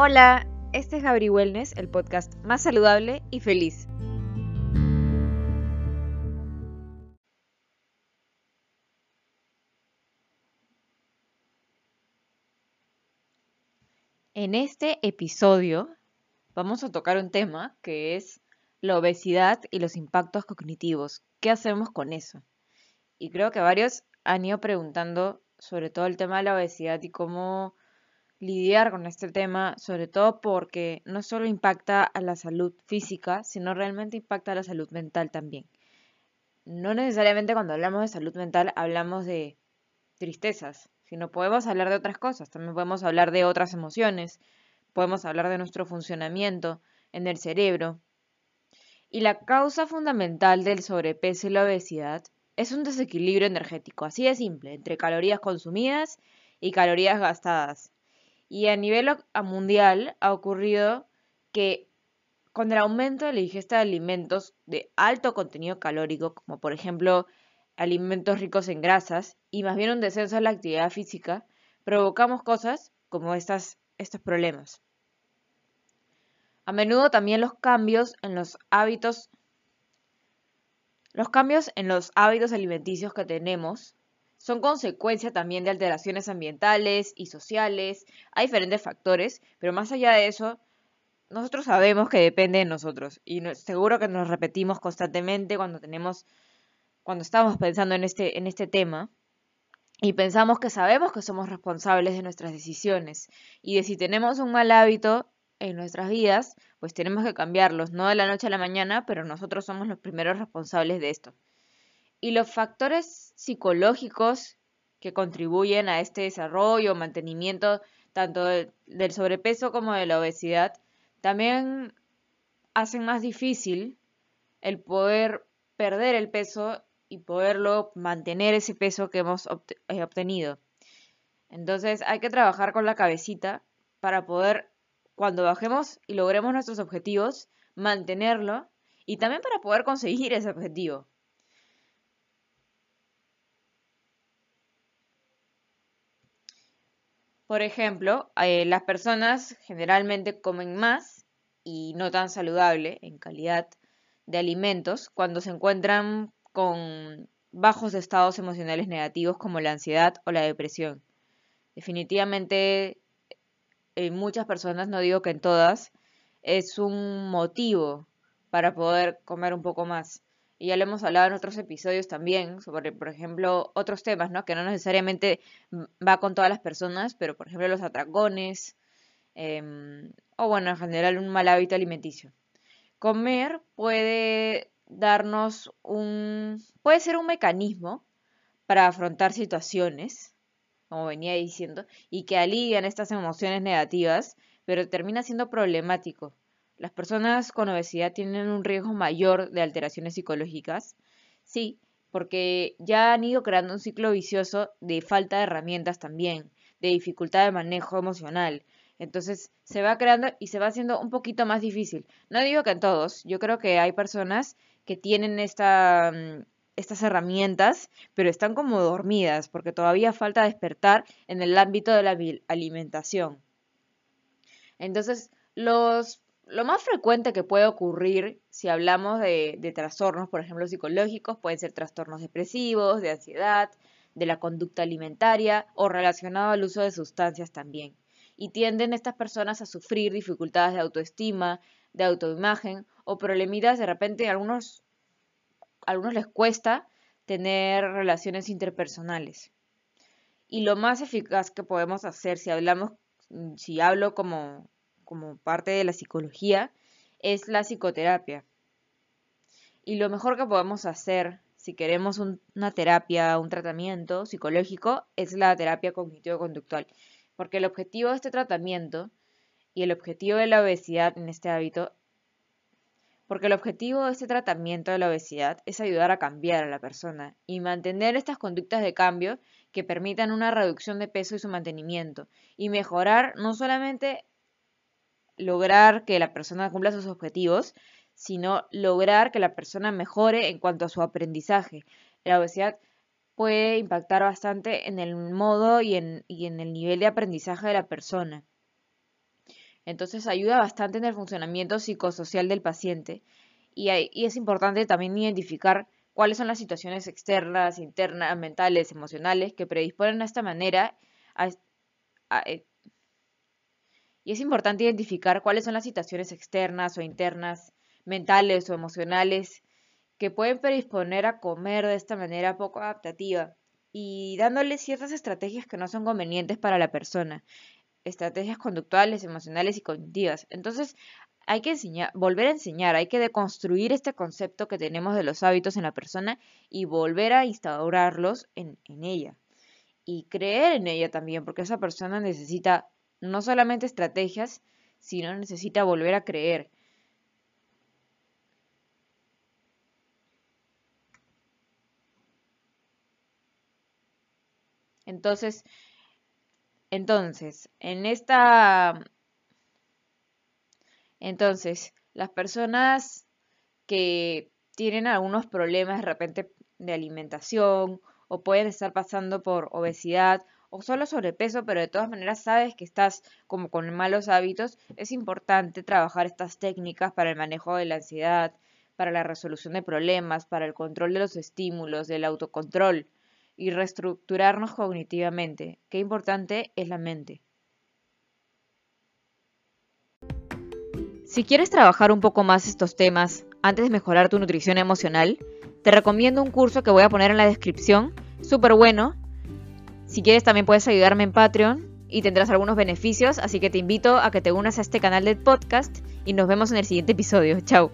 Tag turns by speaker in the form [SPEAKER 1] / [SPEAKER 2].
[SPEAKER 1] Hola, este es Gabri Wellness, el podcast más saludable y feliz. En este episodio vamos a tocar un tema que es la obesidad y los impactos cognitivos. ¿Qué hacemos con eso? Y creo que varios han ido preguntando sobre todo el tema de la obesidad y cómo lidiar con este tema, sobre todo porque no solo impacta a la salud física, sino realmente impacta a la salud mental también. No necesariamente cuando hablamos de salud mental hablamos de tristezas, sino podemos hablar de otras cosas, también podemos hablar de otras emociones, podemos hablar de nuestro funcionamiento en el cerebro. Y la causa fundamental del sobrepeso y la obesidad es un desequilibrio energético, así de simple, entre calorías consumidas y calorías gastadas. Y a nivel mundial ha ocurrido que con el aumento de la ingesta de alimentos de alto contenido calórico, como por ejemplo alimentos ricos en grasas, y más bien un descenso de la actividad física, provocamos cosas como estos problemas. A menudo también los cambios en los hábitos los cambios en los hábitos alimenticios que tenemos son consecuencia también de alteraciones ambientales y sociales. Hay diferentes factores, pero más allá de eso, nosotros sabemos que depende de nosotros y seguro que nos repetimos constantemente cuando tenemos cuando estamos pensando en este en este tema y pensamos que sabemos que somos responsables de nuestras decisiones y de si tenemos un mal hábito en nuestras vidas, pues tenemos que cambiarlos, no de la noche a la mañana, pero nosotros somos los primeros responsables de esto. Y los factores psicológicos que contribuyen a este desarrollo, mantenimiento tanto del sobrepeso como de la obesidad, también hacen más difícil el poder perder el peso y poderlo mantener ese peso que hemos eh, obtenido. Entonces hay que trabajar con la cabecita para poder, cuando bajemos y logremos nuestros objetivos, mantenerlo y también para poder conseguir ese objetivo. Por ejemplo, eh, las personas generalmente comen más y no tan saludable en calidad de alimentos cuando se encuentran con bajos estados emocionales negativos como la ansiedad o la depresión. Definitivamente, en muchas personas, no digo que en todas, es un motivo para poder comer un poco más y ya lo hemos hablado en otros episodios también, sobre, por ejemplo, otros temas, ¿no? Que no necesariamente va con todas las personas, pero por ejemplo los atracones, em, o bueno, en general un mal hábito alimenticio. Comer puede darnos un, puede ser un mecanismo para afrontar situaciones, como venía diciendo, y que alivian estas emociones negativas, pero termina siendo problemático ¿Las personas con obesidad tienen un riesgo mayor de alteraciones psicológicas? Sí, porque ya han ido creando un ciclo vicioso de falta de herramientas también, de dificultad de manejo emocional. Entonces se va creando y se va haciendo un poquito más difícil. No digo que en todos, yo creo que hay personas que tienen mm, estas herramientas, pero están como dormidas porque todavía falta despertar en el ámbito de la alimentación. Entonces, los lo más frecuente que puede ocurrir si hablamos de, trastornos, por ejemplo, psicológicos, pueden ser trastornos depresivos, de ansiedad, de la conducta alimentaria o relacionado al uso de sustancias también. Y tienden estas personas a sufrir dificultades de autoestima, de autoimagen o problemitas de repente a algunos, a algunos les cuesta tener relaciones interpersonales. Y lo más eficaz que podemos hacer si hablamos, si hablo como como parte de la psicología es la psicoterapia. Y lo mejor que podemos hacer si queremos una terapia, un tratamiento psicológico, es la terapia cognitivo-conductual. Porque el objetivo de este tratamiento y el objetivo de la obesidad en este hábito, porque el objetivo de este tratamiento de la obesidad es ayudar a cambiar a la persona y mantener estas conductas de cambio que permitan una reducción de peso y su mantenimiento y mejorar no solamente lograr que la persona cumpla sus objetivos, sino lograr que la persona mejore en cuanto a su aprendizaje. La obesidad puede impactar bastante en el modo y en, el nivel de aprendizaje de la persona. Entonces ayuda bastante en el funcionamiento psicosocial del paciente y, es importante también identificar cuáles son las situaciones externas, internas, mentales, emocionales que predisponen a esta manera. Eh, y es importante identificar cuáles son las situaciones externas o internas, mentales o emocionales que pueden predisponer a comer de esta manera poco adaptativa y dándole ciertas estrategias que no son convenientes para la persona, estrategias conductuales, emocionales y cognitivas. Entonces, hay que enseñar, volver a enseñar, hay que deconstruir este concepto que tenemos de los hábitos en la persona y volver a instaurarlos en, en ella. Y creer en ella también, porque esa persona necesita no solamente estrategias, sino necesita volver a creer. Entonces, entonces, en esta... Entonces, las personas que tienen algunos problemas de repente de alimentación o pueden estar pasando por obesidad o solo sobrepeso, pero de todas maneras sabes que estás como con malos hábitos, es importante trabajar estas técnicas para el manejo de la ansiedad, para la resolución de problemas, para el control de los estímulos, del autocontrol y reestructurarnos cognitivamente. Qué importante es la mente. Si quieres trabajar un poco más estos temas antes de mejorar tu nutrición emocional, te recomiendo un curso que voy a poner en la descripción, súper bueno. Si quieres también puedes ayudarme en Patreon y tendrás algunos beneficios, así que te invito a que te unas a este canal de podcast y nos vemos en el siguiente episodio. Chao.